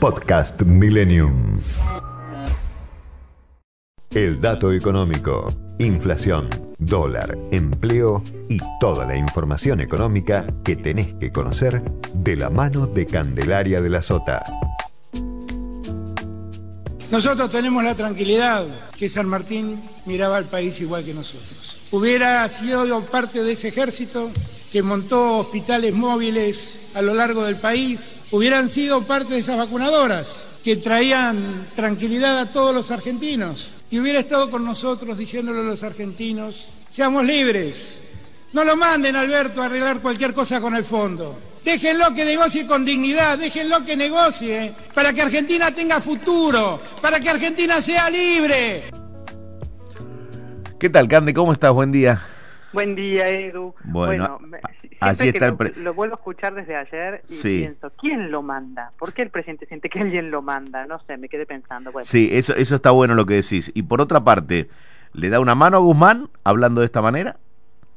Podcast Millennium. El dato económico, inflación, dólar, empleo y toda la información económica que tenés que conocer de la mano de Candelaria de la Sota. Nosotros tenemos la tranquilidad que San Martín miraba al país igual que nosotros. Hubiera sido parte de ese ejército que montó hospitales móviles a lo largo del país, hubieran sido parte de esas vacunadoras que traían tranquilidad a todos los argentinos y hubiera estado con nosotros diciéndole a los argentinos, seamos libres, no lo manden Alberto a arreglar cualquier cosa con el fondo. Déjenlo que negocie con dignidad, déjenlo que negocie para que Argentina tenga futuro, para que Argentina sea libre. ¿Qué tal, Cande? ¿Cómo estás? Buen día. Buen día, Edu. Bueno, allí está lo, el pre- lo vuelvo a escuchar desde ayer y Sí. pienso, ¿quién lo manda? ¿Por qué el presidente siente que alguien lo manda? No sé, me quedé pensando. Bueno, Sí, eso, eso está bueno lo que decís. Y por otra parte, ¿le da una mano a Guzmán hablando de esta manera?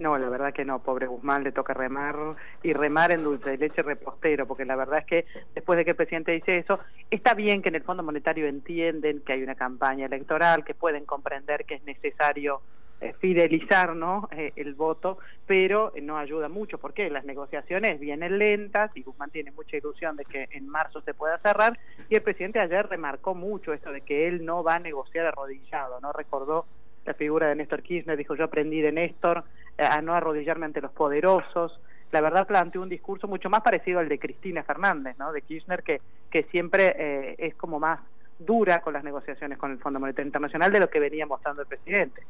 No, la verdad que no, pobre Guzmán, le toca remar y remar en dulce de leche repostero, porque la verdad es que después de que el presidente dice eso, está bien que en el Fondo Monetario entienden que hay una campaña electoral, que pueden comprender que es necesario eh, fidelizar ¿no? Eh, el voto, pero no ayuda mucho porque las negociaciones vienen lentas y Guzmán tiene mucha ilusión de que en marzo se pueda cerrar y el presidente ayer remarcó mucho esto de que él no va a negociar arrodillado, no recordó la figura de Néstor Kirchner, dijo yo aprendí de Néstor a no arrodillarme ante los poderosos, la verdad planteó un discurso mucho más parecido al de Cristina Fernández, ¿no? de Kirchner, que, que siempre eh, es como más dura con las negociaciones con el Fondo Monetario Internacional de lo que venía mostrando el presidente.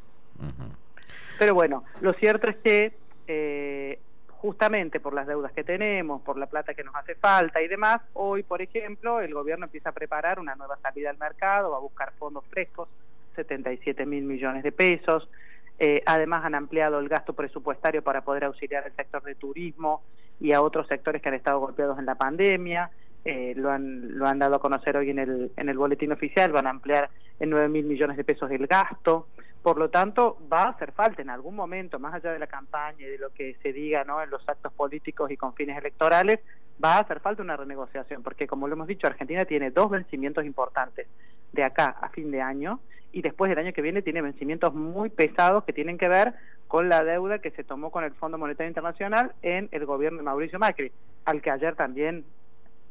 Pero bueno, lo cierto es que eh, justamente por las deudas que tenemos, por la plata que nos hace falta y demás, hoy, por ejemplo, el gobierno empieza a preparar una nueva salida al mercado, va a buscar fondos frescos, 77 mil millones de pesos. Eh, además, han ampliado el gasto presupuestario para poder auxiliar al sector de turismo y a otros sectores que han estado golpeados en la pandemia. Eh, lo, han, lo han dado a conocer hoy en el, en el boletín oficial, van a ampliar en 9 mil millones de pesos el gasto. Por lo tanto, va a hacer falta en algún momento, más allá de la campaña y de lo que se diga ¿no? en los actos políticos y con fines electorales, va a hacer falta una renegociación, porque como lo hemos dicho, Argentina tiene dos vencimientos importantes de acá a fin de año y después del año que viene tiene vencimientos muy pesados que tienen que ver con la deuda que se tomó con el Fondo Monetario Internacional en el gobierno de Mauricio Macri, al que ayer también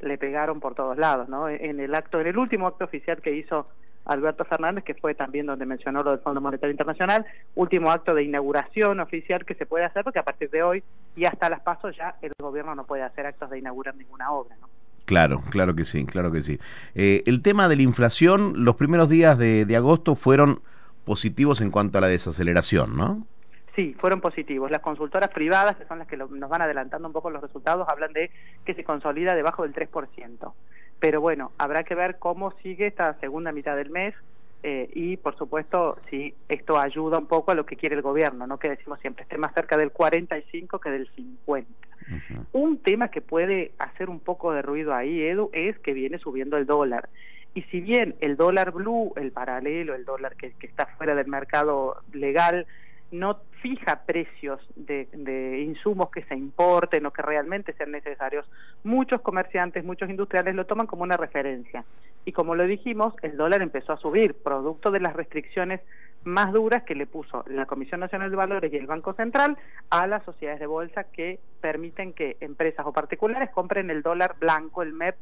le pegaron por todos lados, ¿no? En el acto, en el último acto oficial que hizo Alberto Fernández, que fue también donde mencionó lo del Fondo Monetario Internacional, último acto de inauguración oficial que se puede hacer, porque a partir de hoy y hasta las pasos ya el gobierno no puede hacer actos de inaugurar ninguna obra, ¿no? Claro, claro que sí, claro que sí. Eh, el tema de la inflación, los primeros días de, de agosto fueron positivos en cuanto a la desaceleración, ¿no? Sí, fueron positivos. Las consultoras privadas, que son las que nos van adelantando un poco los resultados, hablan de que se consolida debajo del 3%. Pero bueno, habrá que ver cómo sigue esta segunda mitad del mes eh, y, por supuesto, si esto ayuda un poco a lo que quiere el gobierno, ¿no? Que decimos siempre, esté más cerca del 45 que del 50. Un tema que puede hacer un poco de ruido ahí, Edu, es que viene subiendo el dólar. Y si bien el dólar blue, el paralelo, el dólar que, que está fuera del mercado legal, no fija precios de, de insumos que se importen o que realmente sean necesarios, muchos comerciantes, muchos industriales lo toman como una referencia. Y como lo dijimos, el dólar empezó a subir, producto de las restricciones más duras que le puso la Comisión Nacional de Valores y el Banco Central a las sociedades de bolsa que permiten que empresas o particulares compren el dólar blanco, el MEP,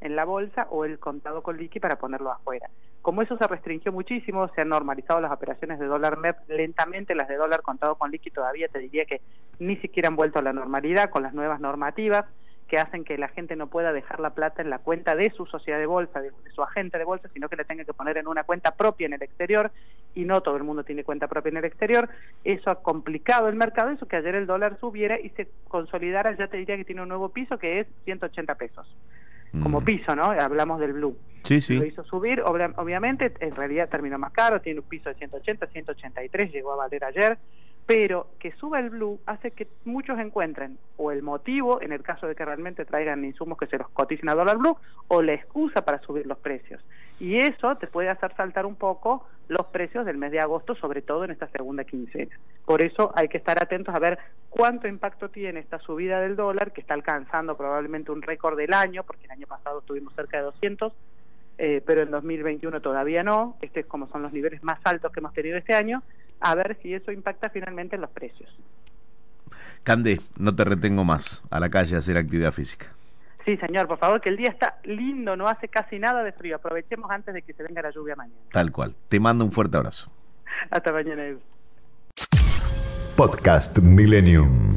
en la bolsa o el contado con liqui para ponerlo afuera. Como eso se restringió muchísimo, se han normalizado las operaciones de dólar MEP lentamente, las de dólar contado con liqui todavía te diría que ni siquiera han vuelto a la normalidad con las nuevas normativas que hacen que la gente no pueda dejar la plata en la cuenta de su sociedad de bolsa, de, de su agente de bolsa, sino que la tenga que poner en una cuenta propia en el exterior y no todo el mundo tiene cuenta propia en el exterior. Eso ha complicado el mercado, eso que ayer el dólar subiera y se consolidara, ya te diría que tiene un nuevo piso que es 180 pesos. como Mm. piso, ¿no? Hablamos del blue. Sí, sí. Lo hizo subir, obviamente, en realidad terminó más caro, tiene un piso de 180, 183, llegó a valer ayer, pero que suba el blue hace que muchos encuentren o el motivo, en el caso de que realmente traigan insumos que se los coticen a dólar blue, o la excusa para subir los precios. Y eso te puede hacer saltar un poco los precios del mes de agosto, sobre todo en esta segunda quincena. Por eso hay que estar atentos a ver cuánto impacto tiene esta subida del dólar, que está alcanzando probablemente un récord del año, porque el año pasado estuvimos cerca de 200, eh, pero en 2021 todavía no. Este es como son los niveles más altos que hemos tenido este año. A ver si eso impacta finalmente en los precios. Cande, no te retengo más. A la calle a hacer actividad física. Sí, señor, por favor, que el día está lindo, no hace casi nada de frío. Aprovechemos antes de que se venga la lluvia mañana. Tal cual. Te mando un fuerte abrazo. Hasta mañana. Edu. Podcast Millennium.